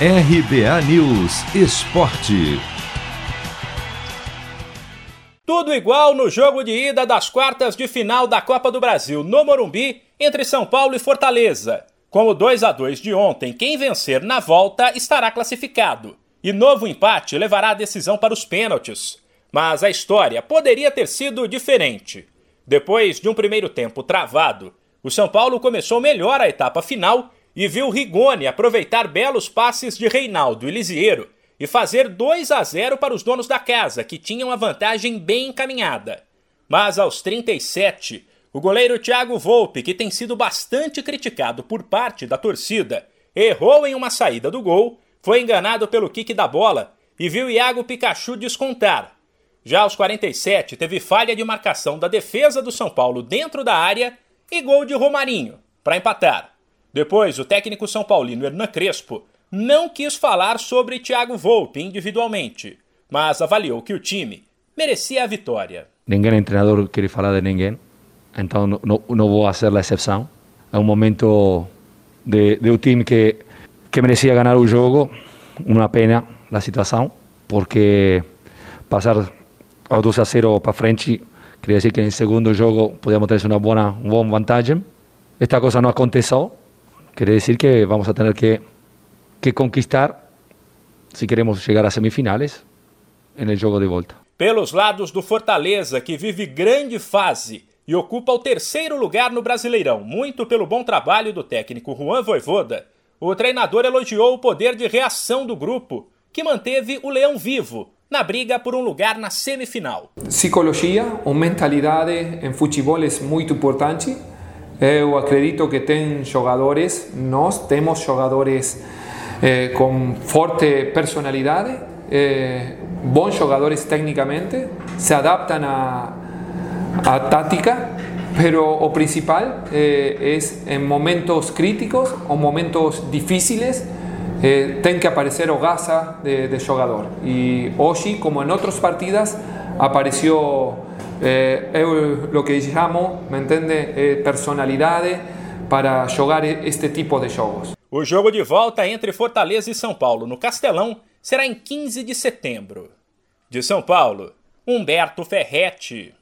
RBA News Esporte. Tudo igual no jogo de ida das quartas de final da Copa do Brasil no Morumbi entre São Paulo e Fortaleza. Com o 2 a 2 de ontem, quem vencer na volta estará classificado. E novo empate levará a decisão para os pênaltis. Mas a história poderia ter sido diferente. Depois de um primeiro tempo travado, o São Paulo começou melhor a etapa final e viu Rigoni aproveitar belos passes de Reinaldo e e fazer 2 a 0 para os donos da casa, que tinham a vantagem bem encaminhada. Mas aos 37, o goleiro Thiago Volpe, que tem sido bastante criticado por parte da torcida, errou em uma saída do gol, foi enganado pelo kick da bola e viu Iago Pikachu descontar. Já aos 47, teve falha de marcação da defesa do São Paulo dentro da área e gol de Romarinho, para empatar. Depois, o técnico são paulino Hernan Crespo não quis falar sobre Thiago Volpe individualmente, mas avaliou que o time merecia a vitória. Ninguém treinador quer falar de ninguém, então não, não, vou fazer a exceção. É um momento de, de um time que, que merecia ganhar o jogo, uma pena a situação, porque passar ao 2 a 0 para frente queria dizer que em segundo jogo podíamos ter uma boa, uma boa vantagem. Esta coisa não aconteceu, Quiere decir que vamos a tener que, que conquistar se queremos chegar às semifinales en el jogo de volta. Pelos lados do Fortaleza, que vive grande fase e ocupa o terceiro lugar no Brasileirão, muito pelo bom trabalho do técnico Juan Voivoda, o treinador elogiou o poder de reação do grupo, que manteve o Leão vivo na briga por um lugar na semifinal. Psicologia ou mentalidade em futebol é muito importante Eu acredito que ten jogadores, nós temos jogadores eh, con forte personalidade, eh, bons se adaptan a, a táctica, pero o principal eh, es en momentos críticos o momentos difíciles eh, tem que aparecer o gaza de, de. E hoje, como en otras partidas, apareció eh, eu lo que chamo, me entende, eh, personalidade para jogar este tipo de jogos. O jogo de volta entre Fortaleza e São Paulo no Castelão será em 15 de setembro. De São Paulo, Humberto Ferretti.